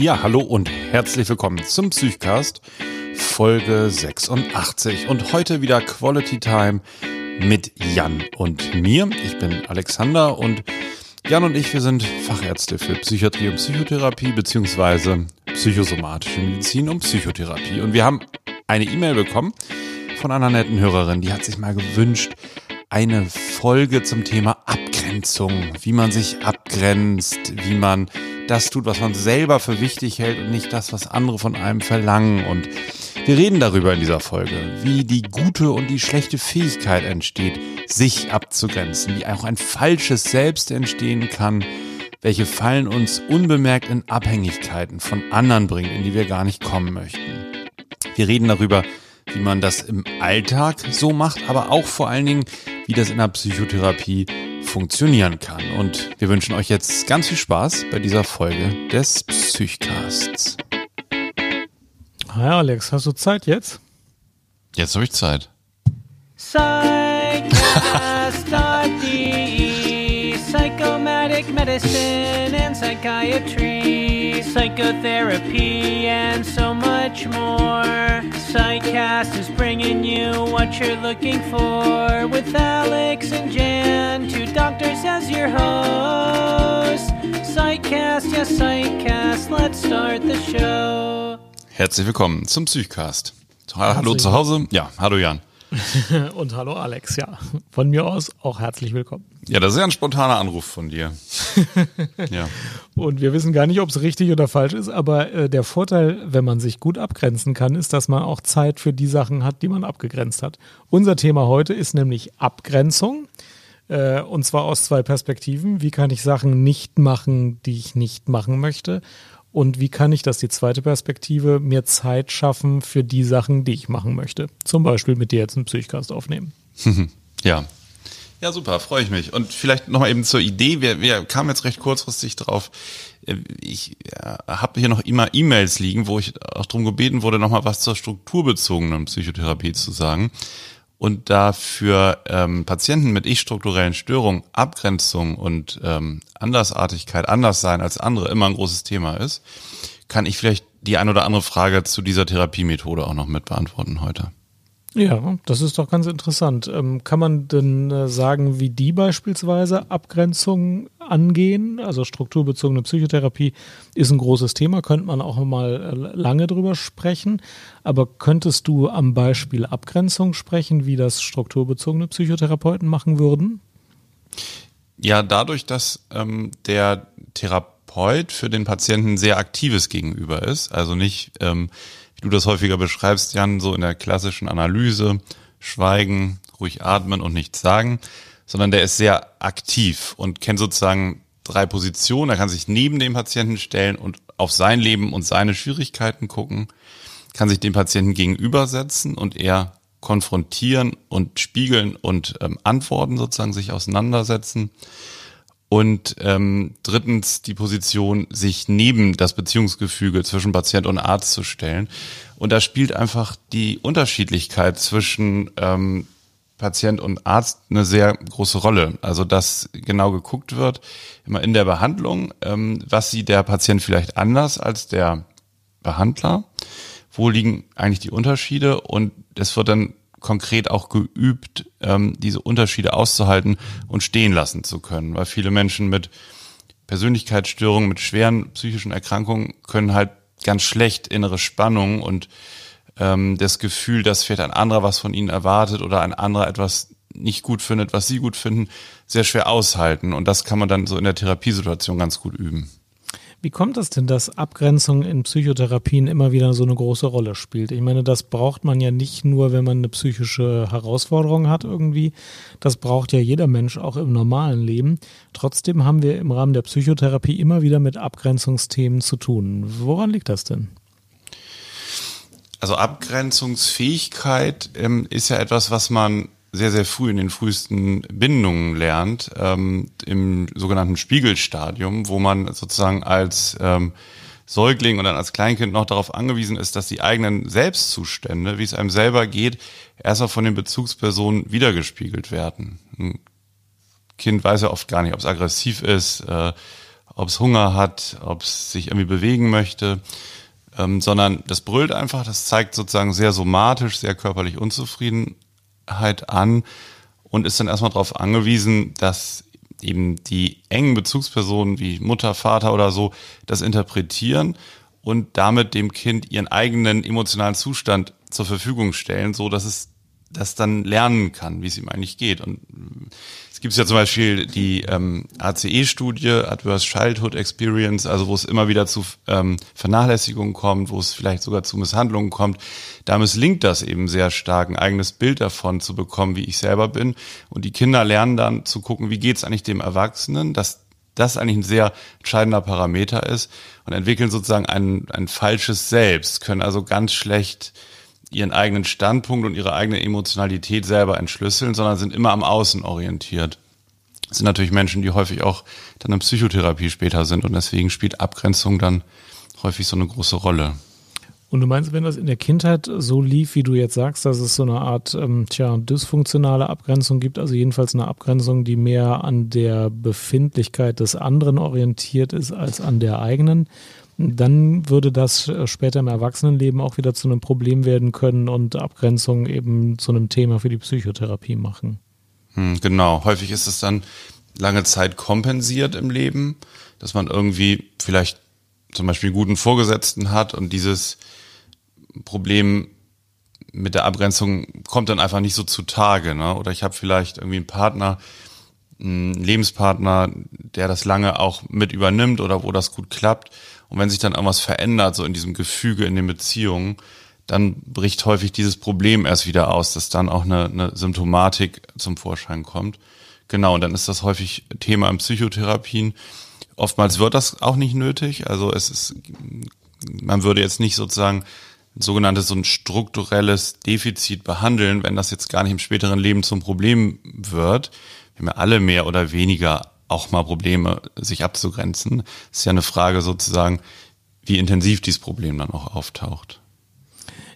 Ja, hallo und herzlich willkommen zum Psychcast Folge 86 und heute wieder Quality Time mit Jan und mir. Ich bin Alexander und Jan und ich, wir sind Fachärzte für Psychiatrie und Psychotherapie beziehungsweise psychosomatische Medizin und Psychotherapie und wir haben eine E-Mail bekommen von einer netten Hörerin, die hat sich mal gewünscht, eine Folge zum Thema Abgrenzung, wie man sich abgrenzt, wie man das tut, was man selber für wichtig hält und nicht das, was andere von einem verlangen. Und wir reden darüber in dieser Folge, wie die gute und die schlechte Fähigkeit entsteht, sich abzugrenzen, wie auch ein falsches Selbst entstehen kann, welche Fallen uns unbemerkt in Abhängigkeiten von anderen bringen, in die wir gar nicht kommen möchten. Wir reden darüber, wie man das im Alltag so macht, aber auch vor allen Dingen, wie das in der Psychotherapie funktionieren kann. Und wir wünschen euch jetzt ganz viel Spaß bei dieser Folge des Psychcasts. Hi Alex, hast du Zeit jetzt? Jetzt habe ich Zeit. Psychcast.de Psychomatic Medicine and Psychiatry Psychotherapy and so much more Psychcast is bringing you what you're looking for With Alex and Jan, two doctors as your hosts Psychcast, yes Psychcast, let's start the show Herzlich willkommen zum Psychcast. Hallo zu Hause. Ja, hallo Jan. Und hallo Alex, ja. Von mir aus auch herzlich willkommen. Ja, das ist ja ein spontaner Anruf von dir. ja. Und wir wissen gar nicht, ob es richtig oder falsch ist, aber äh, der Vorteil, wenn man sich gut abgrenzen kann, ist, dass man auch Zeit für die Sachen hat, die man abgegrenzt hat. Unser Thema heute ist nämlich Abgrenzung. Äh, und zwar aus zwei Perspektiven. Wie kann ich Sachen nicht machen, die ich nicht machen möchte? Und wie kann ich das, die zweite Perspektive, mir Zeit schaffen für die Sachen, die ich machen möchte? Zum Beispiel mit dir jetzt einen Psychcast aufnehmen. ja. Ja, super, freue ich mich. Und vielleicht nochmal eben zur Idee. Wir, wir kamen jetzt recht kurzfristig drauf. Ich äh, habe hier noch immer E-Mails liegen, wo ich auch darum gebeten wurde, nochmal was zur strukturbezogenen Psychotherapie zu sagen und da für ähm, Patienten mit ich-strukturellen Störungen Abgrenzung und ähm, Andersartigkeit, anders sein als andere immer ein großes Thema ist, kann ich vielleicht die ein oder andere Frage zu dieser Therapiemethode auch noch mit beantworten heute. Ja, das ist doch ganz interessant. Ähm, kann man denn äh, sagen, wie die beispielsweise Abgrenzung angehen? Also strukturbezogene Psychotherapie ist ein großes Thema, könnte man auch mal äh, lange drüber sprechen. Aber könntest du am Beispiel Abgrenzung sprechen, wie das strukturbezogene Psychotherapeuten machen würden? Ja, dadurch, dass ähm, der Therapeut für den Patienten sehr aktives Gegenüber ist, also nicht ähm, wie du das häufiger beschreibst, Jan, so in der klassischen Analyse, schweigen, ruhig atmen und nichts sagen, sondern der ist sehr aktiv und kennt sozusagen drei Positionen. Er kann sich neben dem Patienten stellen und auf sein Leben und seine Schwierigkeiten gucken, kann sich dem Patienten gegenübersetzen und eher konfrontieren und spiegeln und ähm, antworten sozusagen sich auseinandersetzen und ähm, drittens die Position, sich neben das Beziehungsgefüge zwischen Patient und Arzt zu stellen. Und da spielt einfach die Unterschiedlichkeit zwischen ähm, Patient und Arzt eine sehr große Rolle. Also dass genau geguckt wird, immer in der Behandlung, ähm, was sieht der Patient vielleicht anders als der Behandler, wo liegen eigentlich die Unterschiede und es wird dann konkret auch geübt, ähm, diese Unterschiede auszuhalten und stehen lassen zu können. Weil viele Menschen mit Persönlichkeitsstörungen, mit schweren psychischen Erkrankungen können halt ganz schlecht innere Spannung und ähm, das Gefühl, dass vielleicht ein anderer was von ihnen erwartet oder ein anderer etwas nicht gut findet, was sie gut finden, sehr schwer aushalten. Und das kann man dann so in der Therapiesituation ganz gut üben. Wie kommt es denn, dass Abgrenzung in Psychotherapien immer wieder so eine große Rolle spielt? Ich meine, das braucht man ja nicht nur, wenn man eine psychische Herausforderung hat irgendwie. Das braucht ja jeder Mensch auch im normalen Leben. Trotzdem haben wir im Rahmen der Psychotherapie immer wieder mit Abgrenzungsthemen zu tun. Woran liegt das denn? Also Abgrenzungsfähigkeit ähm, ist ja etwas, was man sehr, sehr früh in den frühesten Bindungen lernt, ähm, im sogenannten Spiegelstadium, wo man sozusagen als ähm, Säugling und dann als Kleinkind noch darauf angewiesen ist, dass die eigenen Selbstzustände, wie es einem selber geht, erstmal von den Bezugspersonen wiedergespiegelt werden. Ein Kind weiß ja oft gar nicht, ob es aggressiv ist, äh, ob es Hunger hat, ob es sich irgendwie bewegen möchte, ähm, sondern das brüllt einfach, das zeigt sozusagen sehr somatisch, sehr körperlich Unzufriedenheit an und ist dann erstmal darauf angewiesen, dass eben die engen Bezugspersonen wie Mutter, Vater oder so das interpretieren und damit dem Kind ihren eigenen emotionalen Zustand zur Verfügung stellen, so dass es das dann lernen kann, wie es ihm eigentlich geht. Und es gibt ja zum Beispiel die ähm, ACE-Studie, Adverse Childhood Experience, also wo es immer wieder zu ähm, Vernachlässigungen kommt, wo es vielleicht sogar zu Misshandlungen kommt. Da misslingt das eben sehr stark, ein eigenes Bild davon zu bekommen, wie ich selber bin. Und die Kinder lernen dann zu gucken, wie geht es eigentlich dem Erwachsenen, dass das eigentlich ein sehr entscheidender Parameter ist und entwickeln sozusagen ein, ein falsches Selbst, können also ganz schlecht ihren eigenen Standpunkt und ihre eigene Emotionalität selber entschlüsseln, sondern sind immer am Außen orientiert. Das sind natürlich Menschen, die häufig auch dann in Psychotherapie später sind und deswegen spielt Abgrenzung dann häufig so eine große Rolle. Und du meinst, wenn das in der Kindheit so lief, wie du jetzt sagst, dass es so eine Art ähm, tja, dysfunktionale Abgrenzung gibt, also jedenfalls eine Abgrenzung, die mehr an der Befindlichkeit des anderen orientiert ist als an der eigenen, dann würde das äh, später im Erwachsenenleben auch wieder zu einem Problem werden können und Abgrenzung eben zu einem Thema für die Psychotherapie machen. Hm, genau, häufig ist es dann lange Zeit kompensiert im Leben, dass man irgendwie vielleicht zum Beispiel einen guten Vorgesetzten hat und dieses Problem mit der Abgrenzung kommt dann einfach nicht so zutage. Ne? Oder ich habe vielleicht irgendwie einen Partner, einen Lebenspartner, der das lange auch mit übernimmt oder wo das gut klappt. Und wenn sich dann irgendwas verändert, so in diesem Gefüge in den Beziehungen, dann bricht häufig dieses Problem erst wieder aus, dass dann auch eine, eine Symptomatik zum Vorschein kommt. Genau, und dann ist das häufig Thema in Psychotherapien. Oftmals wird das auch nicht nötig. Also es ist, man würde jetzt nicht sozusagen sogenanntes so ein strukturelles Defizit behandeln, wenn das jetzt gar nicht im späteren Leben zum Problem wird. Wir haben ja alle mehr oder weniger auch mal Probleme, sich abzugrenzen. Es ist ja eine Frage sozusagen, wie intensiv dieses Problem dann auch auftaucht.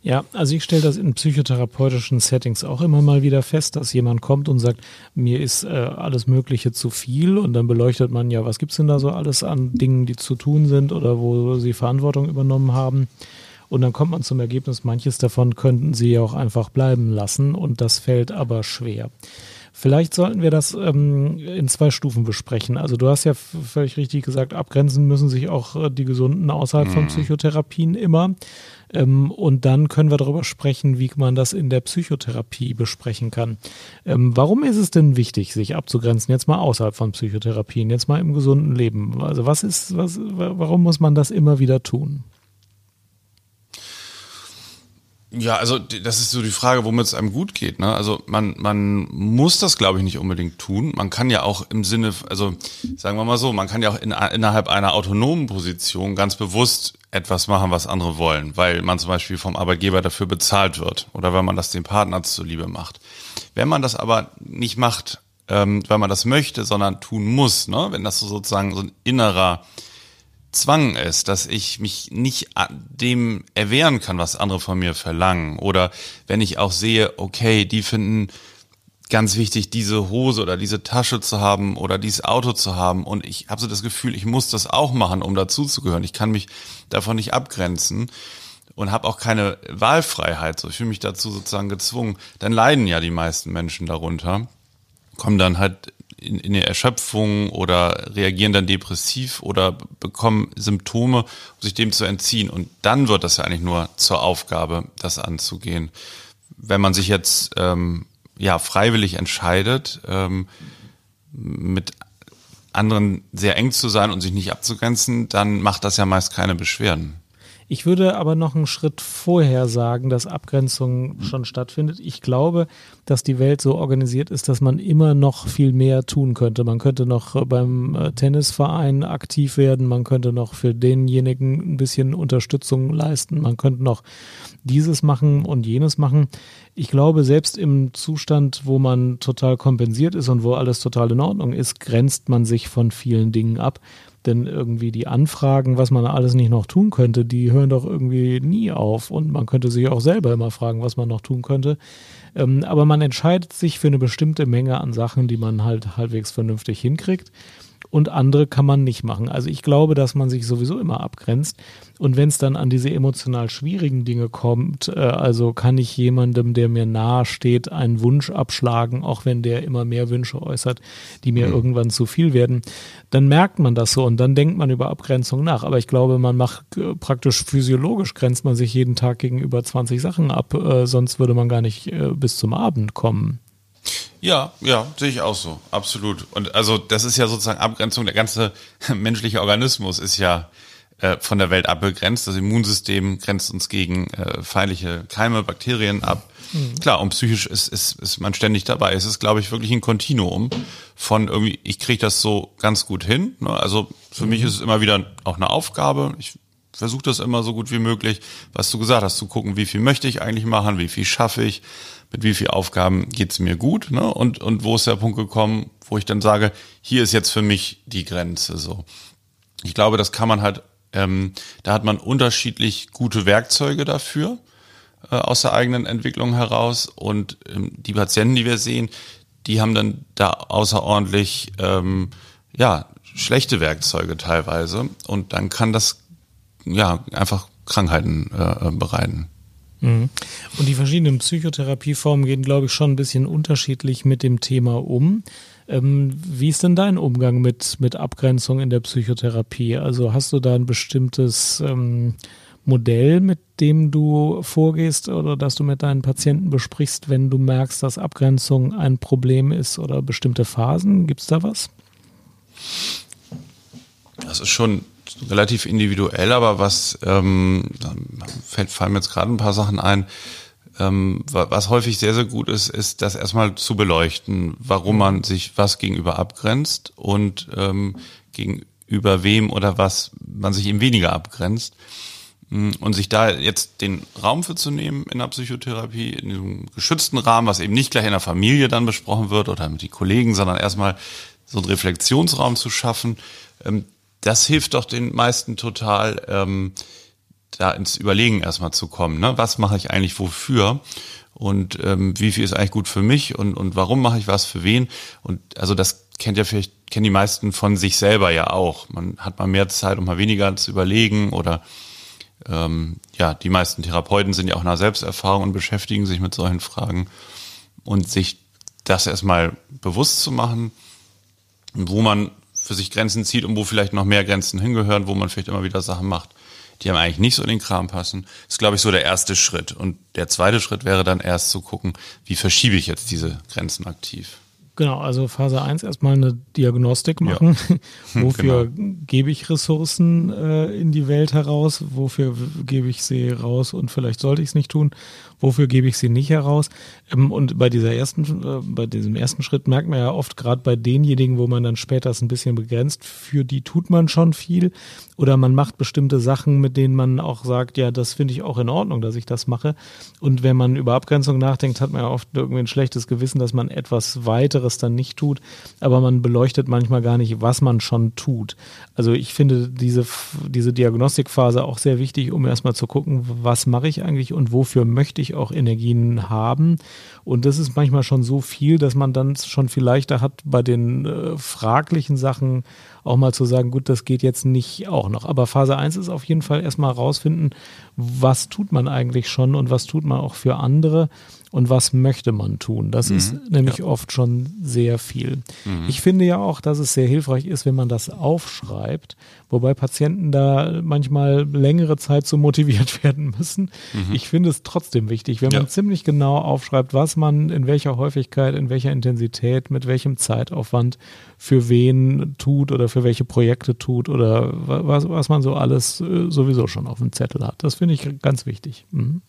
Ja, also ich stelle das in psychotherapeutischen Settings auch immer mal wieder fest, dass jemand kommt und sagt, mir ist äh, alles Mögliche zu viel und dann beleuchtet man ja, was gibt's denn da so alles an Dingen, die zu tun sind oder wo sie Verantwortung übernommen haben. Und dann kommt man zum Ergebnis, manches davon könnten sie ja auch einfach bleiben lassen und das fällt aber schwer. Vielleicht sollten wir das ähm, in zwei Stufen besprechen. Also du hast ja völlig richtig gesagt, abgrenzen müssen sich auch äh, die Gesunden außerhalb mhm. von Psychotherapien immer. Ähm, und dann können wir darüber sprechen, wie man das in der Psychotherapie besprechen kann. Ähm, warum ist es denn wichtig, sich abzugrenzen? Jetzt mal außerhalb von Psychotherapien, jetzt mal im gesunden Leben. Also was ist, was, warum muss man das immer wieder tun? Ja, also das ist so die Frage, womit es einem gut geht. Ne? Also man, man muss das, glaube ich, nicht unbedingt tun. Man kann ja auch im Sinne, also sagen wir mal so, man kann ja auch in, innerhalb einer autonomen Position ganz bewusst etwas machen, was andere wollen, weil man zum Beispiel vom Arbeitgeber dafür bezahlt wird oder weil man das dem Partner zuliebe macht. Wenn man das aber nicht macht, ähm, weil man das möchte, sondern tun muss, ne? wenn das so sozusagen so ein innerer Zwang ist, dass ich mich nicht dem erwehren kann, was andere von mir verlangen. Oder wenn ich auch sehe, okay, die finden ganz wichtig, diese Hose oder diese Tasche zu haben oder dieses Auto zu haben. Und ich habe so das Gefühl, ich muss das auch machen, um dazuzugehören. Ich kann mich davon nicht abgrenzen und habe auch keine Wahlfreiheit. So, ich fühle mich dazu sozusagen gezwungen. Dann leiden ja die meisten Menschen darunter, kommen dann halt in, in der Erschöpfung oder reagieren dann depressiv oder bekommen Symptome, um sich dem zu entziehen. Und dann wird das ja eigentlich nur zur Aufgabe, das anzugehen. Wenn man sich jetzt ähm, ja freiwillig entscheidet, ähm, mit anderen sehr eng zu sein und sich nicht abzugrenzen, dann macht das ja meist keine Beschwerden. Ich würde aber noch einen Schritt vorher sagen, dass Abgrenzung schon stattfindet. Ich glaube, dass die Welt so organisiert ist, dass man immer noch viel mehr tun könnte. Man könnte noch äh, beim äh, Tennisverein aktiv werden, man könnte noch für denjenigen ein bisschen Unterstützung leisten, man könnte noch dieses machen und jenes machen. Ich glaube, selbst im Zustand, wo man total kompensiert ist und wo alles total in Ordnung ist, grenzt man sich von vielen Dingen ab. Denn irgendwie die Anfragen, was man alles nicht noch tun könnte, die hören doch irgendwie nie auf. Und man könnte sich auch selber immer fragen, was man noch tun könnte. Ähm, aber man entscheidet sich für eine bestimmte Menge an Sachen, die man halt halbwegs vernünftig hinkriegt. Und andere kann man nicht machen. Also ich glaube, dass man sich sowieso immer abgrenzt. Und wenn es dann an diese emotional schwierigen Dinge kommt, äh, also kann ich jemandem, der mir nahe steht, einen Wunsch abschlagen, auch wenn der immer mehr Wünsche äußert, die mir mhm. irgendwann zu viel werden, dann merkt man das so und dann denkt man über Abgrenzung nach. Aber ich glaube, man macht äh, praktisch physiologisch, grenzt man sich jeden Tag gegenüber 20 Sachen ab, äh, sonst würde man gar nicht bis zum Abend kommen. Ja, ja, sehe ich auch so, absolut. Und also das ist ja sozusagen Abgrenzung, der ganze menschliche Organismus ist ja äh, von der Welt abgegrenzt. Das Immunsystem grenzt uns gegen äh, feindliche Keime, Bakterien ab. Mhm. Klar, und psychisch ist, ist, ist man ständig dabei. Es ist, glaube ich, wirklich ein Kontinuum von irgendwie, ich kriege das so ganz gut hin. Ne? Also für mhm. mich ist es immer wieder auch eine Aufgabe. Ich versuche das immer so gut wie möglich, was du gesagt hast, zu gucken, wie viel möchte ich eigentlich machen, wie viel schaffe ich, mit wie viel Aufgaben geht's mir gut, ne? Und, und wo ist der Punkt gekommen, wo ich dann sage, hier ist jetzt für mich die Grenze so. Ich glaube, das kann man halt ähm, da hat man unterschiedlich gute Werkzeuge dafür äh, aus der eigenen Entwicklung heraus. Und ähm, die Patienten, die wir sehen, die haben dann da außerordentlich ähm, ja schlechte Werkzeuge teilweise. Und dann kann das ja einfach Krankheiten äh, bereiten. Mhm. Und die verschiedenen Psychotherapieformen gehen, glaube ich, schon ein bisschen unterschiedlich mit dem Thema um. Ähm, wie ist denn dein Umgang mit, mit Abgrenzung in der Psychotherapie? Also hast du da ein bestimmtes ähm, Modell, mit dem du vorgehst oder dass du mit deinen Patienten besprichst, wenn du merkst, dass Abgrenzung ein Problem ist oder bestimmte Phasen? Gibt es da was? Das ist schon relativ individuell, aber was ähm, fällt, fallen mir jetzt gerade ein paar Sachen ein. Ähm, was häufig sehr, sehr gut ist, ist das erstmal zu beleuchten, warum man sich was gegenüber abgrenzt und ähm, gegenüber wem oder was man sich eben weniger abgrenzt. Mm, und sich da jetzt den Raum für zu nehmen in der Psychotherapie, in diesem geschützten Rahmen, was eben nicht gleich in der Familie dann besprochen wird oder mit den Kollegen, sondern erstmal so einen Reflexionsraum zu schaffen, ähm, das hilft doch den meisten total, ähm, da ins Überlegen erstmal zu kommen. Ne? Was mache ich eigentlich wofür? Und ähm, wie viel ist eigentlich gut für mich und, und warum mache ich was für wen? Und also das kennt ja vielleicht, kennen die meisten von sich selber ja auch. Man hat mal mehr Zeit, um mal weniger zu überlegen oder ähm, ja, die meisten Therapeuten sind ja auch in einer Selbsterfahrung und beschäftigen sich mit solchen Fragen. Und sich das erstmal bewusst zu machen, wo man für sich Grenzen zieht und wo vielleicht noch mehr Grenzen hingehören, wo man vielleicht immer wieder Sachen macht, die einem eigentlich nicht so in den Kram passen, ist, glaube ich, so der erste Schritt. Und der zweite Schritt wäre dann erst zu gucken, wie verschiebe ich jetzt diese Grenzen aktiv. Genau, also Phase 1 erstmal eine Diagnostik machen. Ja. wofür genau. gebe ich Ressourcen äh, in die Welt heraus? Wofür gebe ich sie raus und vielleicht sollte ich es nicht tun? Wofür gebe ich sie nicht heraus? Ähm, und bei dieser ersten, äh, bei diesem ersten Schritt merkt man ja oft gerade bei denjenigen, wo man dann später es ein bisschen begrenzt, für die tut man schon viel oder man macht bestimmte Sachen, mit denen man auch sagt, ja, das finde ich auch in Ordnung, dass ich das mache. Und wenn man über Abgrenzung nachdenkt, hat man ja oft irgendwie ein schlechtes Gewissen, dass man etwas weiteres dann nicht tut, aber man beleuchtet manchmal gar nicht, was man schon tut. Also ich finde diese, diese Diagnostikphase auch sehr wichtig, um erstmal zu gucken, was mache ich eigentlich und wofür möchte ich auch Energien haben. Und das ist manchmal schon so viel, dass man dann schon viel leichter hat, bei den äh, fraglichen Sachen auch mal zu sagen, gut, das geht jetzt nicht auch noch. Aber Phase 1 ist auf jeden Fall erstmal rausfinden, was tut man eigentlich schon und was tut man auch für andere und was möchte man tun. Das mhm. ist nämlich ja. oft schon sehr viel. Mhm. Ich finde ja auch, dass es sehr hilfreich ist, wenn man das aufschreibt, wobei Patienten da manchmal längere Zeit so motiviert werden müssen. Mhm. Ich finde es trotzdem wichtig, wenn ja. man ziemlich genau aufschreibt, was man in welcher Häufigkeit, in welcher Intensität, mit welchem Zeitaufwand für wen tut oder für welche Projekte tut oder was, was man so alles äh, sowieso schon auf dem Zettel hat. Das finde ich ganz wichtig. Mhm.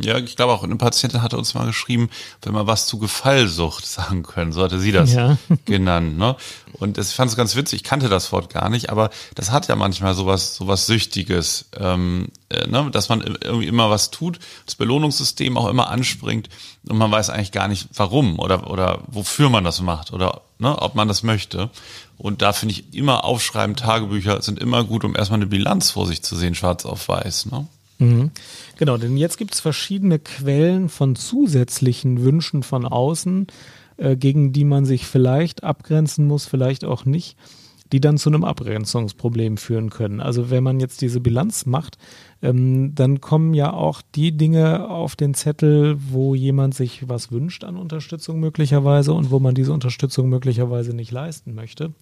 Ja, ich glaube auch, eine Patientin hatte uns mal geschrieben, wenn man was zu Gefallsucht sagen können, so hatte sie das ja. genannt. Ne? Und das, ich fand es ganz witzig, ich kannte das Wort gar nicht, aber das hat ja manchmal sowas, sowas Süchtiges, ähm, äh, ne? dass man irgendwie immer was tut, das Belohnungssystem auch immer anspringt und man weiß eigentlich gar nicht, warum oder, oder wofür man das macht oder ne, ob man das möchte. Und da finde ich immer aufschreiben, Tagebücher sind immer gut, um erstmal eine Bilanz vor sich zu sehen, schwarz auf weiß. Ne? Mhm. Genau, denn jetzt gibt es verschiedene Quellen von zusätzlichen Wünschen von außen, äh, gegen die man sich vielleicht abgrenzen muss, vielleicht auch nicht. die dann zu einem Abgrenzungsproblem führen können. Also wenn man jetzt diese Bilanz macht, ähm, dann kommen ja auch die Dinge auf den Zettel, wo jemand sich was wünscht an Unterstützung möglicherweise und wo man diese Unterstützung möglicherweise nicht leisten möchte.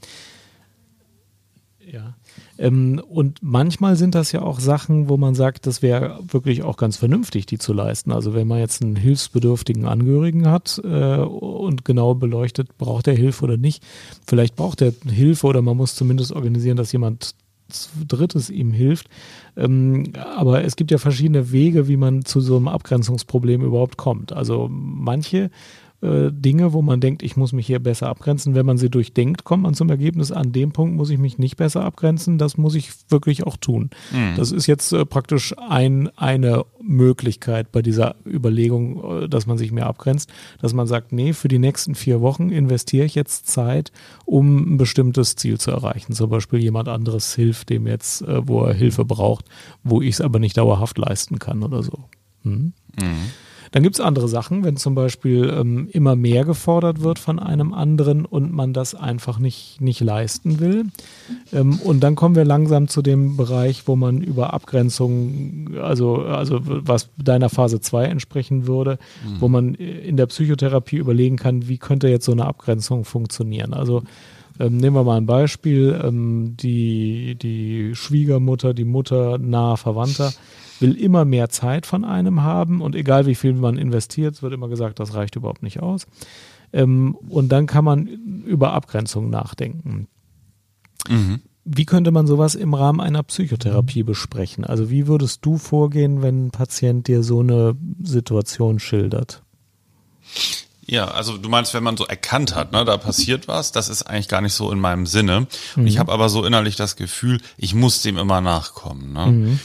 Ja. Ähm, und manchmal sind das ja auch Sachen, wo man sagt, das wäre wirklich auch ganz vernünftig, die zu leisten. Also wenn man jetzt einen hilfsbedürftigen Angehörigen hat äh, und genau beleuchtet, braucht er Hilfe oder nicht. Vielleicht braucht er Hilfe oder man muss zumindest organisieren, dass jemand Drittes ihm hilft. Ähm, aber es gibt ja verschiedene Wege, wie man zu so einem Abgrenzungsproblem überhaupt kommt. Also manche äh, Dinge, wo man denkt, ich muss mich hier besser abgrenzen. Wenn man sie durchdenkt, kommt man zum Ergebnis, an dem Punkt muss ich mich nicht besser abgrenzen. Das muss ich wirklich auch tun. Mhm. Das ist jetzt äh, praktisch ein, eine Möglichkeit bei dieser Überlegung, äh, dass man sich mehr abgrenzt, dass man sagt, nee, für die nächsten vier Wochen investiere ich jetzt Zeit, um ein bestimmtes Ziel zu erreichen. Zum Beispiel jemand anderes hilft dem jetzt, äh, wo er Hilfe braucht, wo ich es aber nicht dauerhaft leisten kann oder so. Hm? Mhm. Dann gibt es andere Sachen, wenn zum Beispiel ähm, immer mehr gefordert wird von einem anderen und man das einfach nicht, nicht leisten will. Ähm, und dann kommen wir langsam zu dem Bereich, wo man über Abgrenzung, also, also was deiner Phase 2 entsprechen würde, mhm. wo man in der Psychotherapie überlegen kann, wie könnte jetzt so eine Abgrenzung funktionieren. Also ähm, nehmen wir mal ein Beispiel, ähm, die, die Schwiegermutter, die Mutter nahe Verwandter will immer mehr Zeit von einem haben und egal wie viel man investiert, wird immer gesagt, das reicht überhaupt nicht aus. Ähm, und dann kann man über Abgrenzung nachdenken. Mhm. Wie könnte man sowas im Rahmen einer Psychotherapie besprechen? Also wie würdest du vorgehen, wenn ein Patient dir so eine Situation schildert? Ja, also du meinst, wenn man so erkannt hat, ne, da passiert was, das ist eigentlich gar nicht so in meinem Sinne. Mhm. Ich habe aber so innerlich das Gefühl, ich muss dem immer nachkommen. Ne? Mhm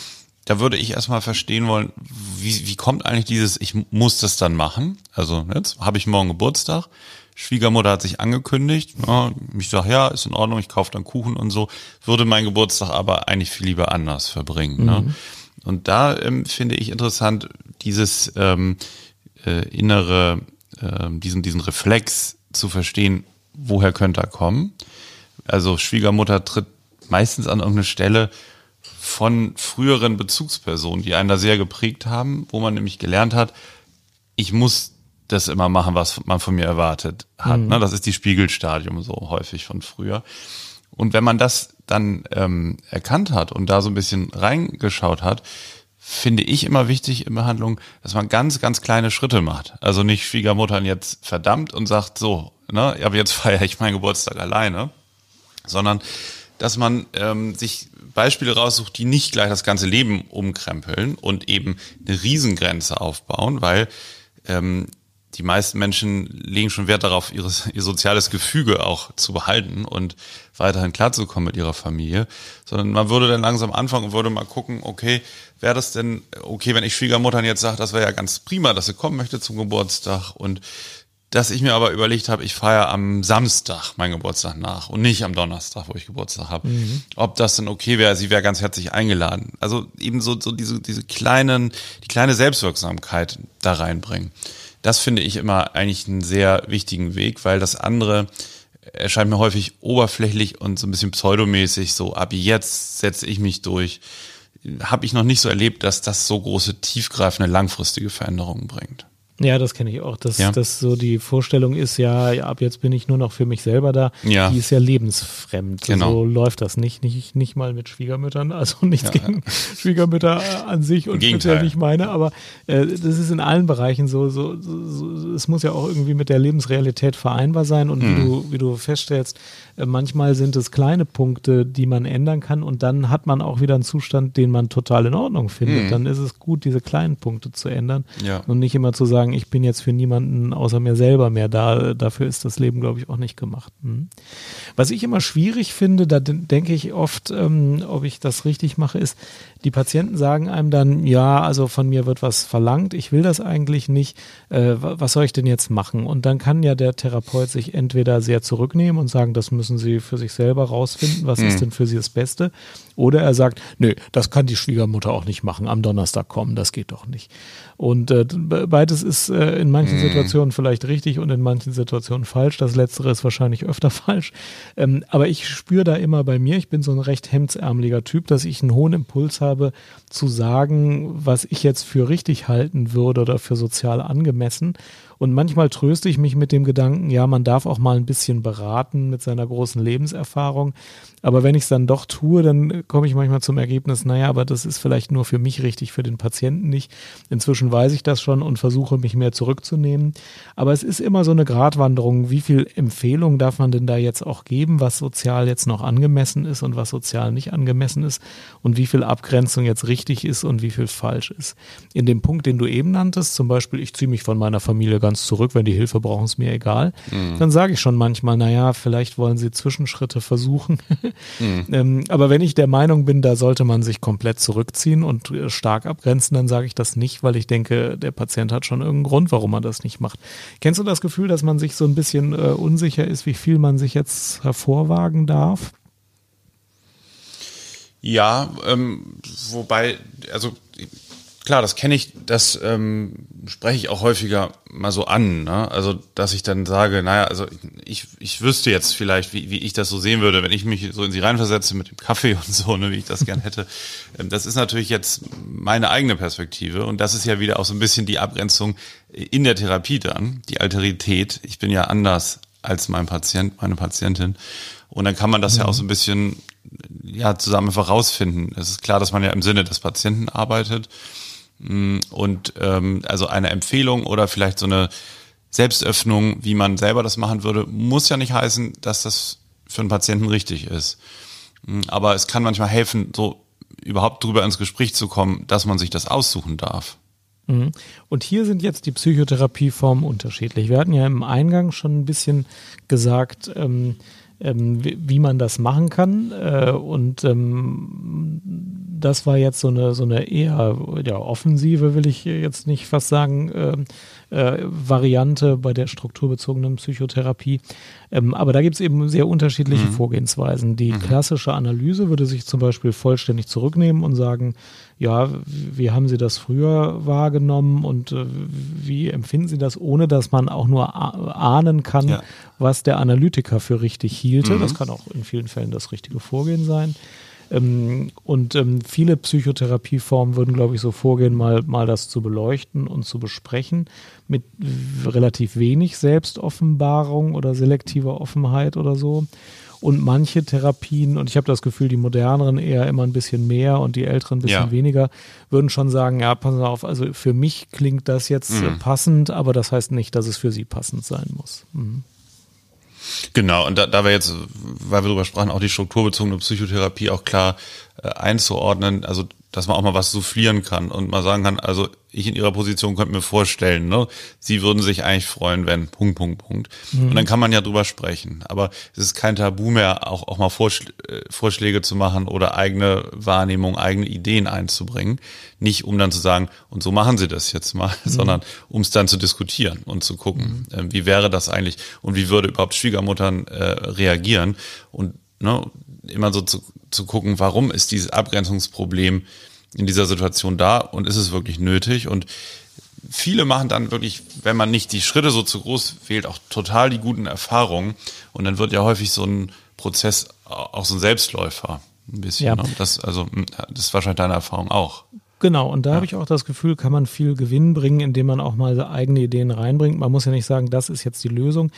da würde ich erstmal verstehen wollen, wie, wie kommt eigentlich dieses, ich muss das dann machen? Also jetzt habe ich morgen Geburtstag, Schwiegermutter hat sich angekündigt, ja, ich sage, ja, ist in Ordnung, ich kaufe dann Kuchen und so, würde mein Geburtstag aber eigentlich viel lieber anders verbringen. Ne? Mhm. Ne? Und da ähm, finde ich interessant, dieses ähm, äh, innere, äh, diesen, diesen Reflex zu verstehen, woher könnte er kommen. Also Schwiegermutter tritt meistens an irgendeine Stelle, von früheren Bezugspersonen, die einen da sehr geprägt haben, wo man nämlich gelernt hat, ich muss das immer machen, was man von mir erwartet hat. Mhm. Ne? Das ist die Spiegelstadium so häufig von früher. Und wenn man das dann ähm, erkannt hat und da so ein bisschen reingeschaut hat, finde ich immer wichtig in Behandlung, dass man ganz, ganz kleine Schritte macht. Also nicht Schwiegermuttern jetzt verdammt und sagt so, ne, aber jetzt feiere ich meinen Geburtstag alleine, sondern dass man ähm, sich Beispiele raussucht, die nicht gleich das ganze Leben umkrempeln und eben eine Riesengrenze aufbauen, weil ähm, die meisten Menschen legen schon Wert darauf, ihres, ihr soziales Gefüge auch zu behalten und weiterhin klarzukommen mit ihrer Familie, sondern man würde dann langsam anfangen und würde mal gucken, okay, wäre das denn okay, wenn ich Schwiegermuttern jetzt sage, das wäre ja ganz prima, dass sie kommen möchte zum Geburtstag und dass ich mir aber überlegt habe, ich feiere am Samstag meinen Geburtstag nach und nicht am Donnerstag, wo ich Geburtstag habe. Mhm. Ob das denn okay wäre, sie wäre ganz herzlich eingeladen. Also eben so, so diese, diese kleinen, die kleine Selbstwirksamkeit da reinbringen. Das finde ich immer eigentlich einen sehr wichtigen Weg, weil das andere erscheint mir häufig oberflächlich und so ein bisschen pseudomäßig, so ab jetzt setze ich mich durch. Habe ich noch nicht so erlebt, dass das so große, tiefgreifende, langfristige Veränderungen bringt. Ja, das kenne ich auch, dass, ja. dass so die Vorstellung ist, ja, ab jetzt bin ich nur noch für mich selber da. Ja. Die ist ja lebensfremd. Genau. So läuft das nicht, nicht, nicht mal mit Schwiegermüttern, also nichts ja. gegen Schwiegermütter an sich und speziell nicht meine, aber äh, das ist in allen Bereichen so, so, so, so, es muss ja auch irgendwie mit der Lebensrealität vereinbar sein und mhm. wie, du, wie du feststellst, manchmal sind es kleine Punkte, die man ändern kann und dann hat man auch wieder einen Zustand, den man total in Ordnung findet. Mhm. Dann ist es gut, diese kleinen Punkte zu ändern ja. und nicht immer zu sagen, ich bin jetzt für niemanden außer mir selber mehr da. Dafür ist das Leben, glaube ich, auch nicht gemacht. Hm. Was ich immer schwierig finde, da denke ich oft, ähm, ob ich das richtig mache, ist, die Patienten sagen einem dann, ja, also von mir wird was verlangt, ich will das eigentlich nicht, äh, was soll ich denn jetzt machen? Und dann kann ja der Therapeut sich entweder sehr zurücknehmen und sagen, das müssen Sie für sich selber rausfinden, was mhm. ist denn für Sie das Beste. Oder er sagt, nö, das kann die Schwiegermutter auch nicht machen, am Donnerstag kommen, das geht doch nicht. Und äh, beides ist äh, in manchen mhm. Situationen vielleicht richtig und in manchen Situationen falsch. Das Letztere ist wahrscheinlich öfter falsch. Ähm, aber ich spüre da immer bei mir, ich bin so ein recht hemdsärmeliger Typ, dass ich einen hohen Impuls habe, zu sagen, was ich jetzt für richtig halten würde oder für sozial angemessen. Und manchmal tröste ich mich mit dem Gedanken, ja, man darf auch mal ein bisschen beraten mit seiner großen Lebenserfahrung. Aber wenn ich es dann doch tue, dann komme ich manchmal zum Ergebnis, naja, aber das ist vielleicht nur für mich richtig, für den Patienten nicht. Inzwischen weiß ich das schon und versuche mich mehr zurückzunehmen. Aber es ist immer so eine Gratwanderung. Wie viel Empfehlung darf man denn da jetzt auch geben, was sozial jetzt noch angemessen ist und was sozial nicht angemessen ist und wie viel Abgrenzung jetzt richtig ist und wie viel falsch ist. In dem Punkt, den du eben nanntest, zum Beispiel, ich ziehe mich von meiner Familie ganz zurück, wenn die Hilfe brauchen, ist mir egal, mhm. dann sage ich schon manchmal, naja, vielleicht wollen sie Zwischenschritte versuchen. Mhm. Ähm, aber wenn ich der Meinung bin, da sollte man sich komplett zurückziehen und äh, stark abgrenzen, dann sage ich das nicht, weil ich denke, der Patient hat schon irgendeinen Grund, warum er das nicht macht. Kennst du das Gefühl, dass man sich so ein bisschen äh, unsicher ist, wie viel man sich jetzt hervorwagen darf? Ja, ähm, wobei, also klar, das kenne ich, das ähm, spreche ich auch häufiger mal so an. Ne? Also, dass ich dann sage, naja, also ich, ich wüsste jetzt vielleicht, wie, wie ich das so sehen würde, wenn ich mich so in sie reinversetze mit dem Kaffee und so, ne, wie ich das gern hätte. Ähm, das ist natürlich jetzt meine eigene Perspektive und das ist ja wieder auch so ein bisschen die Abgrenzung in der Therapie dann, die Alterität. Ich bin ja anders als mein Patient, meine Patientin. Und dann kann man das mhm. ja auch so ein bisschen ja, zusammen einfach rausfinden. Es ist klar, dass man ja im Sinne des Patienten arbeitet. Mm, und ähm, also eine Empfehlung oder vielleicht so eine Selbstöffnung, wie man selber das machen würde, muss ja nicht heißen, dass das für einen Patienten richtig ist. Mm, aber es kann manchmal helfen, so überhaupt drüber ins Gespräch zu kommen, dass man sich das aussuchen darf. Mhm. Und hier sind jetzt die Psychotherapieformen unterschiedlich. Wir hatten ja im Eingang schon ein bisschen gesagt, ähm, ähm, wie, wie, man das machen kann. Äh, und ähm, das war jetzt so eine, so eine eher ja, offensive, will ich jetzt nicht fast sagen, äh, äh, Variante bei der strukturbezogenen Psychotherapie. Ähm, aber da gibt es eben sehr unterschiedliche mhm. Vorgehensweisen. Die mhm. klassische Analyse würde sich zum Beispiel vollständig zurücknehmen und sagen, ja, wie haben Sie das früher wahrgenommen und äh, wie empfinden Sie das, ohne dass man auch nur ahnen kann, ja. was der Analytiker für richtig hielte. Mhm. Das kann auch in vielen Fällen das richtige Vorgehen sein. Ähm, und ähm, viele Psychotherapieformen würden, glaube ich, so vorgehen, mal, mal das zu beleuchten und zu besprechen, mit relativ wenig Selbstoffenbarung oder selektiver Offenheit oder so. Und manche Therapien, und ich habe das Gefühl, die moderneren eher immer ein bisschen mehr und die älteren ein bisschen ja. weniger, würden schon sagen, ja, passen Sie auf, also für mich klingt das jetzt mhm. passend, aber das heißt nicht, dass es für Sie passend sein muss. Mhm. Genau, und da, da wir jetzt, weil wir darüber sprachen, auch die strukturbezogene Psychotherapie auch klar einzuordnen, also dass man auch mal was soufflieren kann und mal sagen kann, also ich in ihrer Position könnte mir vorstellen, ne, sie würden sich eigentlich freuen, wenn Punkt, Punkt, Punkt. Mhm. Und dann kann man ja drüber sprechen. Aber es ist kein Tabu mehr, auch, auch mal Vorschl äh, Vorschläge zu machen oder eigene Wahrnehmung, eigene Ideen einzubringen. Nicht um dann zu sagen, und so machen sie das jetzt mal, mhm. sondern um es dann zu diskutieren und zu gucken, mhm. äh, wie wäre das eigentlich und wie würde überhaupt Schwiegermuttern äh, reagieren und ne, immer so zu, zu gucken, warum ist dieses Abgrenzungsproblem in dieser Situation da und ist es wirklich nötig? Und viele machen dann wirklich, wenn man nicht die Schritte so zu groß wählt, auch total die guten Erfahrungen. Und dann wird ja häufig so ein Prozess auch so ein Selbstläufer. Ein bisschen. Ja. Ne? Das, also, hm, das ist wahrscheinlich deine Erfahrung auch. Genau, und da ja. habe ich auch das Gefühl, kann man viel Gewinn bringen, indem man auch mal eigene Ideen reinbringt. Man muss ja nicht sagen, das ist jetzt die Lösung.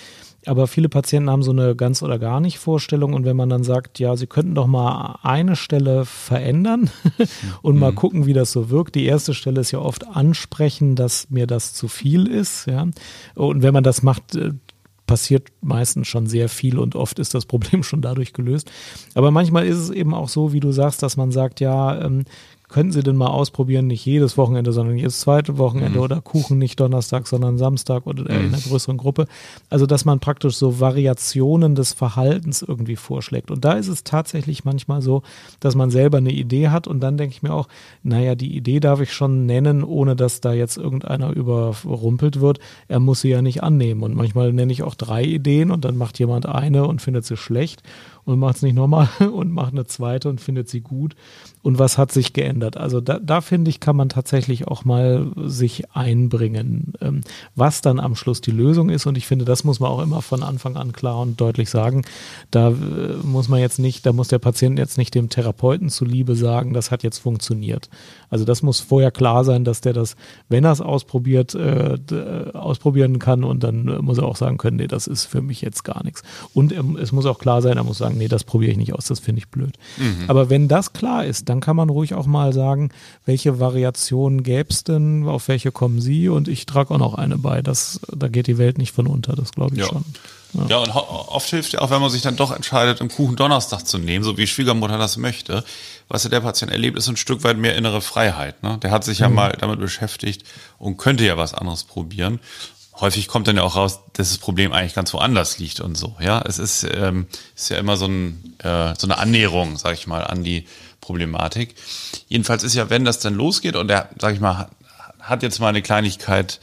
Aber viele Patienten haben so eine ganz oder gar nicht Vorstellung. Und wenn man dann sagt, ja, sie könnten doch mal eine Stelle verändern und mhm. mal gucken, wie das so wirkt. Die erste Stelle ist ja oft ansprechen, dass mir das zu viel ist. Ja. Und wenn man das macht, äh, passiert meistens schon sehr viel und oft ist das Problem schon dadurch gelöst. Aber manchmal ist es eben auch so, wie du sagst, dass man sagt, ja, ähm, könnten Sie denn mal ausprobieren, nicht jedes Wochenende, sondern jedes zweite Wochenende Mhm. oder Kuchen nicht Donnerstag, sondern Samstag oder äh, in einer größeren Gruppe. Also, dass man praktisch so Variationen des Verhaltens irgendwie vorschlägt. Und da ist es tatsächlich manchmal so, dass man selber eine Idee hat und dann denke ich mir auch, naja, die Idee darf ich schon nennen, ohne dass da jetzt irgendeiner überrumpelt wird. Er muss sie ja nicht annehmen. Und manchmal nenne ich auch drei Ideen und dann macht jemand eine und findet sie schlecht und macht es nicht nochmal und macht eine zweite und findet sie gut. Und was hat sich geändert? Also da, da finde ich, kann man tatsächlich auch mal sich einbringen, ähm, was dann am Schluss die Lösung ist. Und ich finde, das muss man auch immer von Anfang an klar und deutlich sagen. Da äh, muss man jetzt nicht, da muss der Patient jetzt nicht dem Therapeuten zuliebe sagen, das hat jetzt funktioniert. Also das muss vorher klar sein, dass der das, wenn er es ausprobiert, äh, äh, ausprobieren kann und dann muss er auch sagen können, nee, das ist für mich jetzt gar nichts. Und er, es muss auch klar sein, er muss sagen, nee, das probiere ich nicht aus, das finde ich blöd. Aber wenn das klar ist, dann kann man ruhig auch mal sagen, welche Variationen gäbe es denn, auf welche kommen Sie und ich trage auch noch eine bei. Das, da geht die Welt nicht von unter, das glaube ich Ja. schon. Ja, und ho- oft hilft ja auch, wenn man sich dann doch entscheidet, einen Kuchen Donnerstag zu nehmen, so wie Schwiegermutter das möchte. Was ja der Patient erlebt, ist ein Stück weit mehr innere Freiheit. Ne? Der hat sich ja mal damit beschäftigt und könnte ja was anderes probieren. Häufig kommt dann ja auch raus, dass das Problem eigentlich ganz woanders liegt und so. Ja, es ist, ähm, ist ja immer so, ein, äh, so eine Annäherung, sag ich mal, an die Problematik. Jedenfalls ist ja, wenn das dann losgeht und der, sag ich mal, hat- hat jetzt mal eine Kleinigkeit,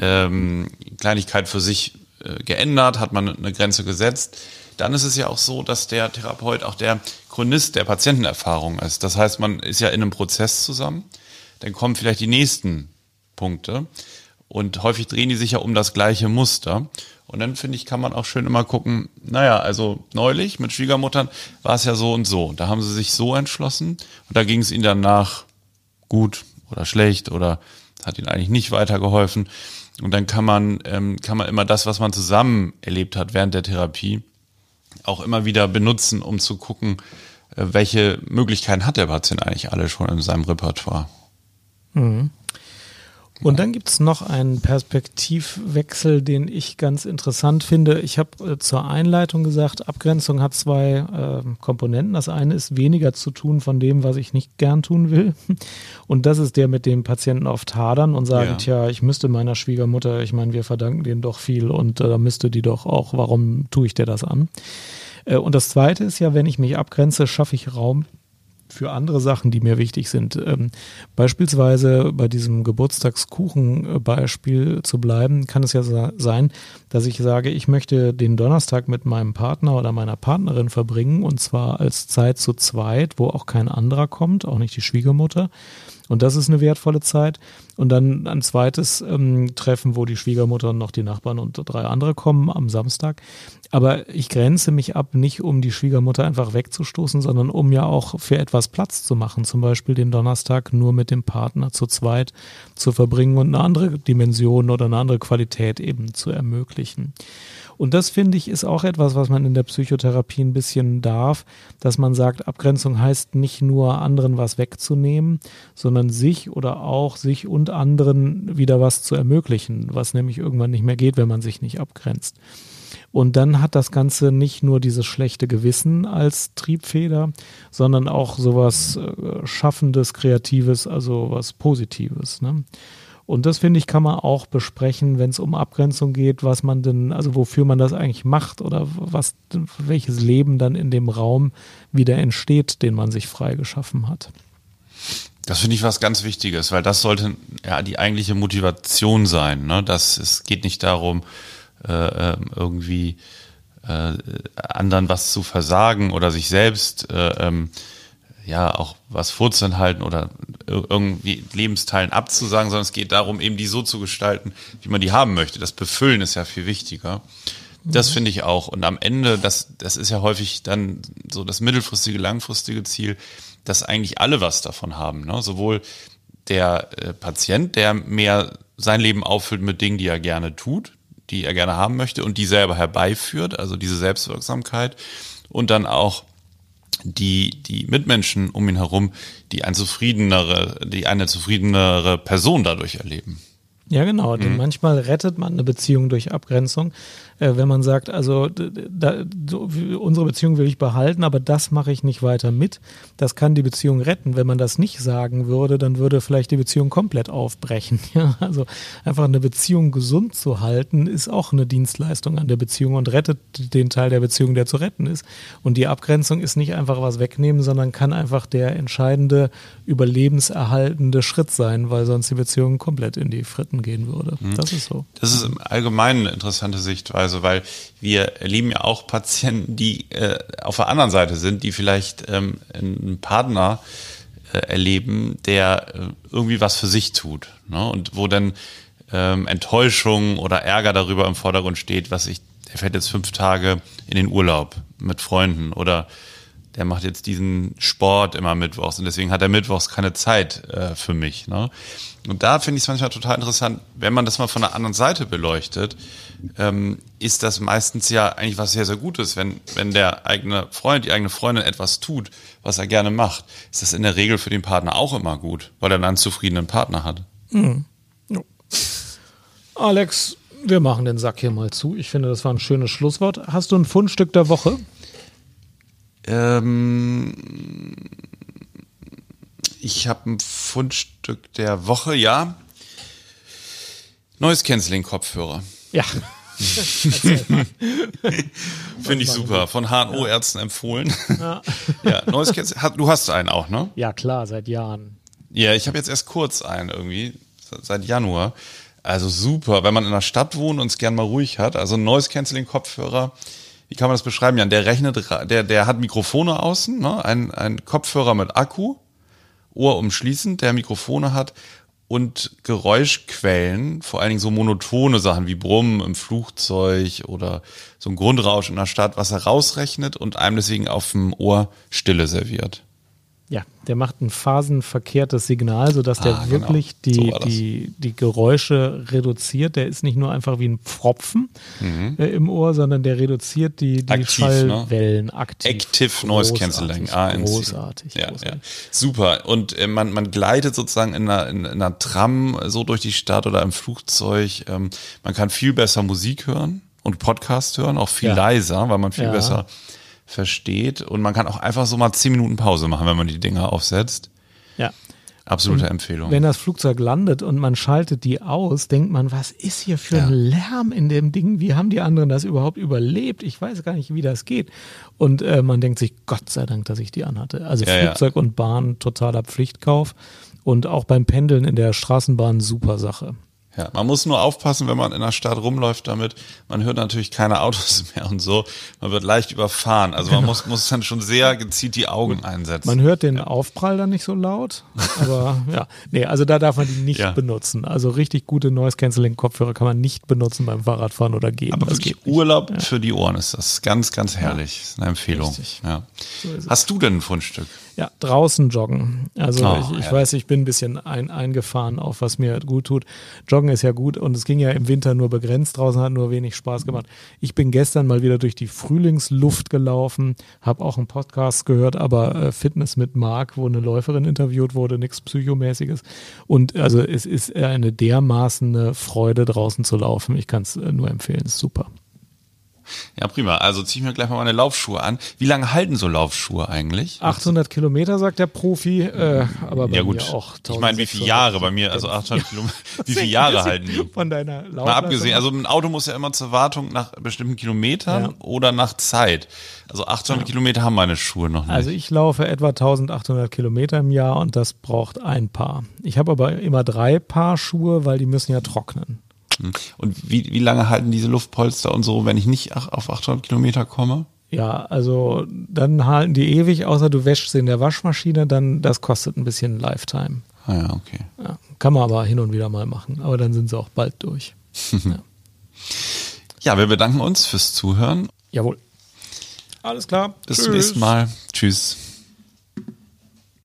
ähm, Kleinigkeit für sich äh, geändert, hat man eine Grenze gesetzt, dann ist es ja auch so, dass der Therapeut auch der Chronist der Patientenerfahrung ist. Das heißt, man ist ja in einem Prozess zusammen, dann kommen vielleicht die nächsten Punkte und häufig drehen die sich ja um das gleiche Muster. Und dann finde ich, kann man auch schön immer gucken, naja, also neulich mit Schwiegermuttern war es ja so und so. Da haben sie sich so entschlossen und da ging es ihnen danach gut oder schlecht oder hat ihnen eigentlich nicht weitergeholfen. Und dann kann man, ähm, kann man immer das, was man zusammen erlebt hat während der Therapie, auch immer wieder benutzen, um zu gucken, äh, welche Möglichkeiten hat der Patient eigentlich alle schon in seinem Repertoire. Und dann gibt es noch einen Perspektivwechsel, den ich ganz interessant finde. Ich habe äh, zur Einleitung gesagt, Abgrenzung hat zwei äh, Komponenten. Das eine ist weniger zu tun von dem, was ich nicht gern tun will. Und das ist der mit dem Patienten oft hadern und sagen, Ja. tja, ich müsste meiner Schwiegermutter, ich meine, wir verdanken denen doch viel und äh, da müsste die doch auch, warum tue ich dir das an? Äh, und das zweite ist ja, wenn ich mich abgrenze, schaffe ich Raum für andere Sachen, die mir wichtig sind. Ähm, beispielsweise bei diesem Geburtstagskuchen-Beispiel zu bleiben, kann es ja sein, dass ich sage, ich möchte den Donnerstag mit meinem Partner oder meiner Partnerin verbringen und zwar als Zeit zu zweit, wo auch kein anderer kommt, auch nicht die Schwiegermutter. Und das ist eine wertvolle Zeit. Und dann ein zweites ähm, Treffen, wo die Schwiegermutter und noch die Nachbarn und drei andere kommen am Samstag. Aber ich grenze mich ab, nicht um die Schwiegermutter einfach wegzustoßen, sondern um ja auch für etwas Platz zu machen. Zum Beispiel den Donnerstag nur mit dem Partner zu zweit zu verbringen und eine andere Dimension oder eine andere Qualität eben zu ermöglichen. Und das finde ich ist auch etwas, was man in der Psychotherapie ein bisschen darf, dass man sagt, Abgrenzung heißt nicht nur anderen was wegzunehmen, sondern sich oder auch sich und anderen wieder was zu ermöglichen, was nämlich irgendwann nicht mehr geht, wenn man sich nicht abgrenzt. Und dann hat das Ganze nicht nur dieses schlechte Gewissen als Triebfeder, sondern auch sowas äh, Schaffendes, Kreatives, also was Positives. Ne? Und das finde ich, kann man auch besprechen, wenn es um Abgrenzung geht, was man denn, also wofür man das eigentlich macht oder was, welches Leben dann in dem Raum wieder entsteht, den man sich freigeschaffen hat. Das finde ich was ganz Wichtiges, weil das sollte ja die eigentliche Motivation sein. Ne? Das, es geht nicht darum, äh, ähm, irgendwie äh, anderen was zu versagen oder sich selbst äh, ähm, ja auch was vorzuenthalten oder ir- irgendwie Lebensteilen abzusagen, sondern es geht darum, eben die so zu gestalten, wie man die haben möchte. Das Befüllen ist ja viel wichtiger. Das finde ich auch. Und am Ende, das, das ist ja häufig dann so das mittelfristige, langfristige Ziel, dass eigentlich alle was davon haben. Ne? Sowohl der äh, Patient, der mehr sein Leben auffüllt mit Dingen, die er gerne tut, die er gerne haben möchte und die selber herbeiführt, also diese Selbstwirksamkeit. Und dann auch die, die Mitmenschen um ihn herum, die ein zufriedenere, die eine zufriedenere Person dadurch erleben. Ja, genau. Mhm. Manchmal rettet man eine Beziehung durch Abgrenzung, äh, wenn man sagt, also da, so, unsere Beziehung will ich behalten, aber das mache ich nicht weiter mit. Das kann die Beziehung retten. Wenn man das nicht sagen würde, dann würde vielleicht die Beziehung komplett aufbrechen. Ja, also einfach eine Beziehung gesund zu halten, ist auch eine Dienstleistung an der Beziehung und rettet den Teil der Beziehung, der zu retten ist. Und die Abgrenzung ist nicht einfach was wegnehmen, sondern kann einfach der entscheidende, überlebenserhaltende Schritt sein, weil sonst die Beziehung komplett in die Fritten gehen würde. Mhm. Das ist so. Das ist im Allgemeinen eine interessante Sichtweise, weil wir erleben ja auch Patienten, die äh, auf der anderen Seite sind, die vielleicht ähm, einen Partner äh, erleben, der äh, irgendwie was für sich tut. Ne? Und wo dann ähm, Enttäuschung oder Ärger darüber im Vordergrund steht, was ich, der fährt jetzt fünf Tage in den Urlaub mit Freunden oder der macht jetzt diesen Sport immer mittwochs und deswegen hat er mittwochs keine Zeit äh, für mich. Ne? Und da finde ich es manchmal total interessant, wenn man das mal von der anderen Seite beleuchtet, ähm, ist das meistens ja eigentlich was sehr, sehr Gutes. Wenn, wenn der eigene Freund, die eigene Freundin etwas tut, was er gerne macht, ist das in der Regel für den Partner auch immer gut, weil er dann einen zufriedenen Partner hat. Mhm. Ja. Alex, wir machen den Sack hier mal zu. Ich finde, das war ein schönes Schlusswort. Hast du ein Fundstück der Woche? Ähm, ich habe ein Fundstück der Woche, ja. Neues Canceling-Kopfhörer. Ja. Finde ich super. Von HNO-Ärzten empfohlen. Ja. ja, neues Canceling. Du hast einen auch, ne? Ja, klar, seit Jahren. Ja, ich habe jetzt erst kurz einen irgendwie, seit Januar. Also super, wenn man in der Stadt wohnt und es gern mal ruhig hat. Also neues Canceling-Kopfhörer wie kann man das beschreiben, Jan? Der rechnet, der, der hat Mikrofone außen, ne? ein, ein Kopfhörer mit Akku, Ohr umschließend, der Mikrofone hat und Geräuschquellen, vor allen Dingen so monotone Sachen wie Brummen im Flugzeug oder so ein Grundrausch in der Stadt, was er rausrechnet und einem deswegen auf dem Ohr Stille serviert. Ja, der macht ein phasenverkehrtes Signal, sodass der ah, genau. wirklich die, so die, die Geräusche reduziert. Der ist nicht nur einfach wie ein Pfropfen mhm. äh, im Ohr, sondern der reduziert die, die aktiv, ne? Schallwellen ne? aktiv. Active Noise Cancelling, ANC. Großartig. Ja, großartig. Ja. Super. Und äh, man, man gleitet sozusagen in einer, in, in, einer Tram so durch die Stadt oder im Flugzeug. Ähm, man kann viel besser Musik hören und Podcast hören, auch viel ja. leiser, weil man viel ja. besser versteht. Und man kann auch einfach so mal zehn Minuten Pause machen, wenn man die Dinger aufsetzt. Ja. Absolute und Empfehlung. Wenn das Flugzeug landet und man schaltet die aus, denkt man, was ist hier für ja. ein Lärm in dem Ding? Wie haben die anderen das überhaupt überlebt? Ich weiß gar nicht, wie das geht. Und äh, man denkt sich, Gott sei Dank, dass ich die anhatte. Also ja, Flugzeug ja. und Bahn totaler Pflichtkauf. Und auch beim Pendeln in der Straßenbahn super Sache. Ja, man muss nur aufpassen, wenn man in der Stadt rumläuft damit. Man hört natürlich keine Autos mehr und so. Man wird leicht überfahren. Also man genau. muss, muss dann schon sehr gezielt die Augen einsetzen. Man hört den ja. Aufprall dann nicht so laut. Aber ja, nee, also da darf man die nicht ja. benutzen. Also richtig gute Noise Cancelling Kopfhörer kann man nicht benutzen beim Fahrradfahren oder gehen. Aber das wirklich Urlaub ja. für die Ohren ist das ganz, ganz herrlich. Das ist eine Empfehlung. Ja. So Hast du denn ein Fundstück? Ja, draußen joggen. Also oh, ich, ich ja. weiß, ich bin ein bisschen ein, eingefahren auf, was mir gut tut. Joggen ist ja gut und es ging ja im Winter nur begrenzt. Draußen hat nur wenig Spaß gemacht. Ich bin gestern mal wieder durch die Frühlingsluft gelaufen, habe auch einen Podcast gehört, aber äh, Fitness mit Marc, wo eine Läuferin interviewt wurde, nichts Psychomäßiges. Und also es ist eine dermaßen Freude, draußen zu laufen. Ich kann es äh, nur empfehlen, ist super. Ja, prima. Also ziehe ich mir gleich mal meine Laufschuhe an. Wie lange halten so Laufschuhe eigentlich? 800 Kilometer, sagt der Profi, äh, aber bei ja, gut. mir auch. Ich meine, wie viele Jahre bei mir? Also 800 Kilometer. Wie viele Jahre halten die? Von deiner Laufleistung. Mal abgesehen, also ein Auto muss ja immer zur Wartung nach bestimmten Kilometern ja. oder nach Zeit. Also 800 ja. Kilometer haben meine Schuhe noch nicht. Also ich laufe etwa 1800 Kilometer im Jahr und das braucht ein Paar. Ich habe aber immer drei Paar Schuhe, weil die müssen ja trocknen. Und wie, wie lange halten diese Luftpolster und so, wenn ich nicht auf 800 Kilometer komme? Ja, also dann halten die ewig, außer du wäschst sie in der Waschmaschine, dann das kostet ein bisschen Lifetime. Ah ja, okay. Ja, kann man aber hin und wieder mal machen, aber dann sind sie auch bald durch. ja. ja, wir bedanken uns fürs Zuhören. Jawohl. Alles klar. Bis zum nächsten Mal. Tschüss.